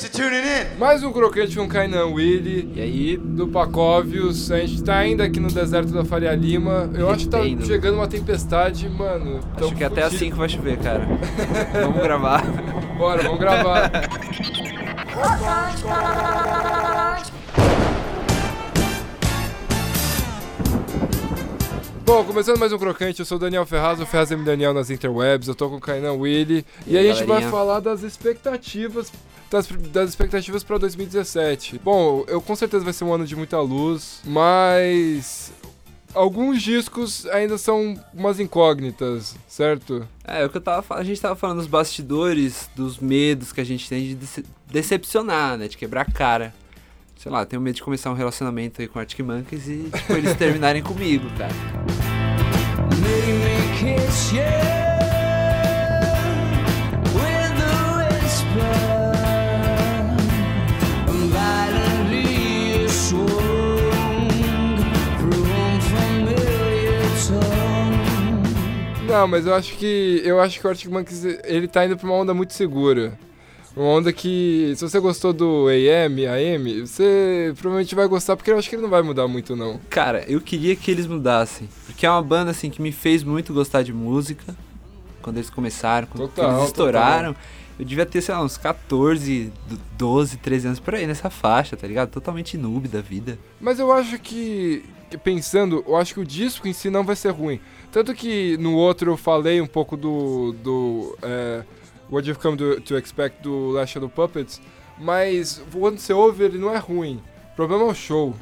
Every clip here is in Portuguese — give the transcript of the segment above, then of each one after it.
Thanks for tuning in. Mais um crocante com Kainan Willy. E aí, Do Pacovius, a gente tá ainda aqui no deserto da Faria Lima. Eu acho que tá chegando uma tempestade, mano. acho que até fudido. 5 vai chover, cara. Vamos gravar. Bora, vamos gravar. Bom, começando mais um crocante, eu sou o Daniel Ferraz, o Ferraz M. Daniel nas interwebs, eu tô com o Kainan Willy. E, E aí a gente vai falar das expectativas. Das, das expectativas pra 2017. Bom, eu com certeza vai ser um ano de muita luz, mas. Alguns discos ainda são umas incógnitas, certo? É, o que eu tava falando, a gente tava falando dos bastidores, dos medos que a gente tem de dece- decepcionar, né? De quebrar a cara. Sei lá, tenho medo de começar um relacionamento aí com Arctic Monkeys e, tipo, eles terminarem comigo, cara. Não, mas eu acho que eu acho que o Arctic Monkeys ele tá indo pra uma onda muito segura. Uma onda que se você gostou do AM, AM, você provavelmente vai gostar porque eu acho que ele não vai mudar muito não. Cara, eu queria que eles mudassem. Porque é uma banda, assim, que me fez muito gostar de música. Quando eles começaram, quando Total, eles estouraram. Eu devia ter, sei lá, uns 14, 12, 13 anos por aí nessa faixa, tá ligado? Totalmente noob da vida. Mas eu acho que, que pensando, eu acho que o disco em si não vai ser ruim. Tanto que no outro eu falei um pouco do do é, What You've Come to, to Expect do Last Shadow Puppets, mas quando você ouve ele não é ruim. O problema é o show.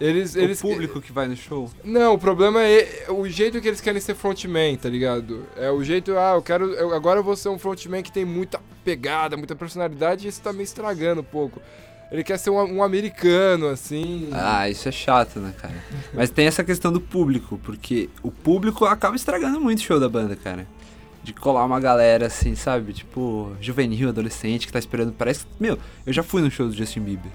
Eles, eles, o público que vai no show. Não, o problema é o jeito que eles querem ser frontman, tá ligado? É o jeito, ah, eu quero. eu- agora eu vou ser um frontman que tem muita pegada, muita personalidade, e isso tá me estragando um pouco. Ele quer ser um, um americano, assim. Ah, isso é chato, né, cara? Mas tem essa questão do público, porque o público acaba estragando muito o show da banda, cara. De colar uma galera assim, sabe? Tipo, juvenil, adolescente, que tá esperando. Parece. Meu, eu já fui no show do Justin Bieber.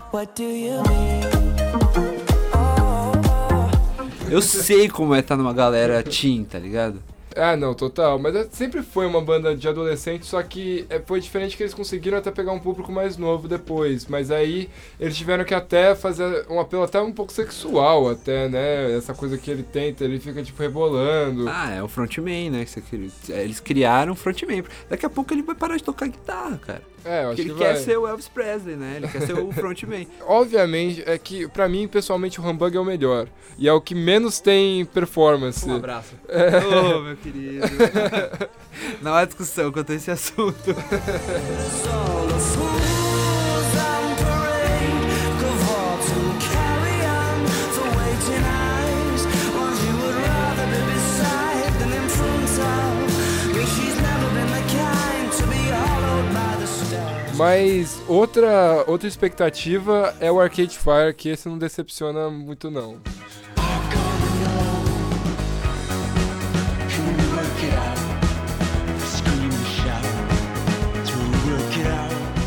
Eu sei como é estar numa galera teen, tá ligado? Ah, não, total. Mas é- sempre foi uma banda de adolescente, só que é, foi diferente que eles conseguiram até pegar um público mais novo depois. Mas aí eles tiveram que até fazer um apelo até um pouco sexual, até, né? Essa coisa que ele tenta, ele fica tipo rebolando. Ah, é o frontman, né? que Eles criaram o frontman. Daqui a pouco ele vai parar de tocar guitarra, cara. É, eu acho Porque ele que quer vai. ser o Elvis Presley, né? Ele quer ser o frontman. Obviamente, é que pra mim, pessoalmente, o Humbug é o melhor. E é o que menos tem performance. Um abraço. Ô, meu querido. Não há discussão quanto a esse assunto. Mas outra, outra expectativa é o Arcade Fire, que esse não decepciona muito, não.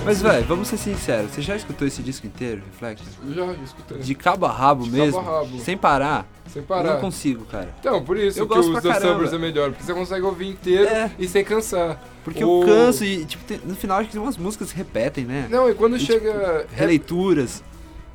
Mas, velho, vamos ser sinceros. Você já escutou esse disco inteiro, Reflect? Eu já escutei. De cabo a rabo De cabo mesmo? a rabo. Sem parar? Sem Eu parar. não consigo, cara. Então, por isso Eu que gosto o The. Suburbs é melhor, porque você consegue ouvir inteiro É. e sem cansar. Porque O- eu canso e, tipo, tem- no final acho que umas músicas se repetem, né? Não, e quando E, chega. tipo, é, Releituras.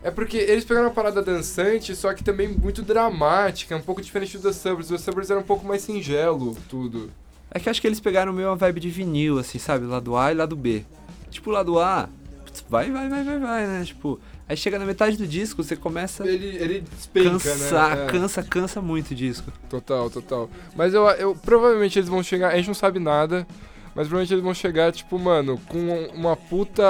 é porque eles pegaram uma parada dançante, só que também muito dramática, um pouco diferente do The Suburbs. O The Suburbs era um pouco mais singelo, tudo. É que acho que eles pegaram meio uma vibe de vinil, assim, sabe? Lado A e lado B. Tipo, o lado A, putz, vai, vai, vai, vai, vai, né? Tipo, aí chega na metade do disco, você começa a Ele, ele despenca, cansar, né? É. cansa, cansa muito o disco. Total, total. Mas eu, eu provavelmente eles vão chegar, a gente não sabe nada, mas provavelmente eles vão chegar, tipo, mano, com uma puta.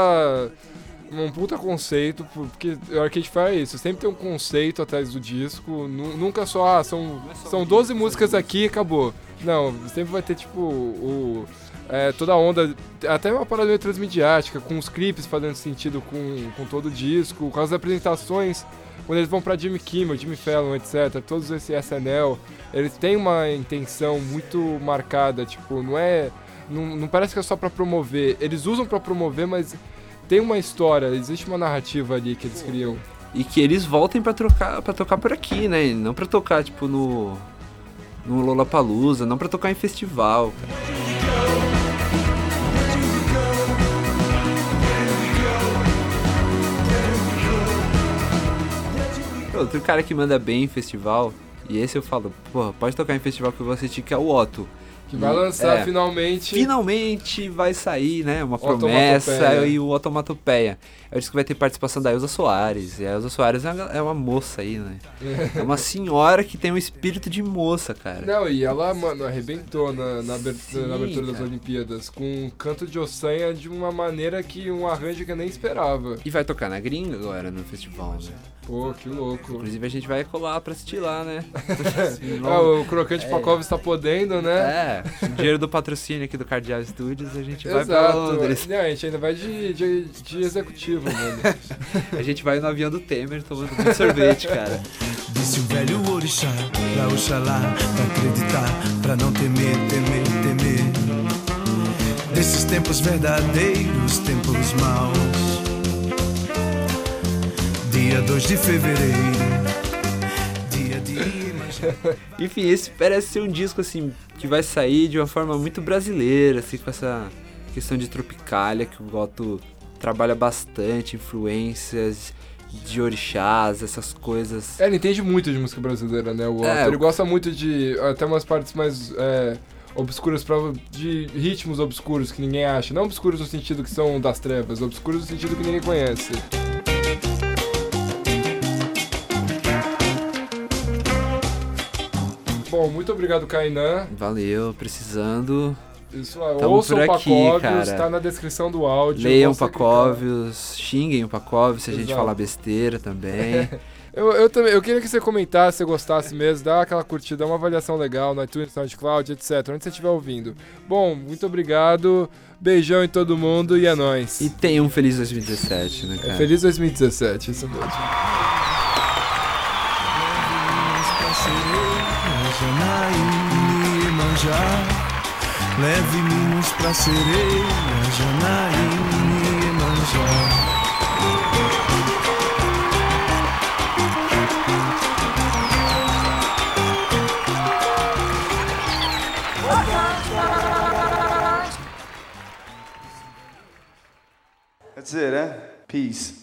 Um puta conceito, porque o Arcade Fire é isso, sempre tem um conceito atrás do disco, nu- nunca só, ah, são, são 12 músicas aqui e acabou. Não, sempre vai ter, tipo, o. é, toda a onda, até uma parada meio transmediática, com os clipes fazendo sentido com, com todo o disco, com as apresentações, quando eles vão pra Jimmy Kimmel, Jimmy Fallon, etc., todos esse SNL, eles têm uma intenção muito marcada, tipo, não é. Não, não parece que é só pra promover. Eles usam pra promover, mas tem uma história, existe uma narrativa ali que eles criam. E que eles voltem pra, trocar, pra tocar por aqui, né? Não pra tocar, tipo, no. No Lollapalooza, não pra tocar em festival, cara. Outro cara que manda bem em festival, e esse eu falo, porra, pode tocar em festival que eu vou assistir, que é o Otto. Que vai lançar é, finalmente. Finalmente vai sair, né? Uma promessa e o Automatopeia. Eu disse que vai ter participação da Elza Soares. E a Elza Soares é uma, é uma moça aí, né? É uma senhora que tem um espírito de moça, cara. Não, e ela, mano, arrebentou na, na abertura, Sim, na abertura das. Olimpíadas com um canto de ossanha de uma maneira que um arranjo que eu nem esperava. E vai tocar na gringa agora no festival, né? Pô, que louco. Inclusive a gente vai colar pra assistir lá, né? Ah, o Crocante Pakov está podendo, né? É, dinheiro do patrocínio aqui do Cardeal Studios, a gente vai pra Exato. Londres. Não, a gente ainda vai de, de, de executivo, mano. A gente vai no avião do Temer tomando muito sorvete, cara. Disse o velho orixá pra Oxalá Pra acreditar, pra não temer, temer, temer Desses tempos verdadeiros, tempos maus Dia 2 de fevereiro Enfim, esse parece ser um disco assim que vai sair de uma forma muito brasileira, assim, com essa questão de tropicália que o Goto trabalha bastante, influências de orixás, essas coisas. É, ele entende muito de música brasileira, né? O Otto. É, ele gosta muito de. Até umas partes mais. é, obscuras de ritmos obscuros que ninguém acha. Não obscuros no sentido que são das trevas, obscuros no sentido que ninguém conhece. Bom, muito obrigado, Kainan. Valeu, precisando. Isso, Tamo ouçam por o aqui, Pacovius, cara. tá na descrição do áudio. Leiam Você clicar. Xinguem o Pacovius se a gente falar besteira também. Eu, eu também, eu queria que você comentasse, se gostasse mesmo, dá aquela curtida, uma avaliação legal no iTunes, SoundCloud, etc. Onde você estiver ouvindo. Bom, muito obrigado, beijão em todo mundo e é nóis. e tenham um feliz 2017, né, É cara? feliz 2017, isso mesmo. Janaína, Iemanjá Leve mimos pra sereia, Janaína, Iemanjá That's it, huh? Peace.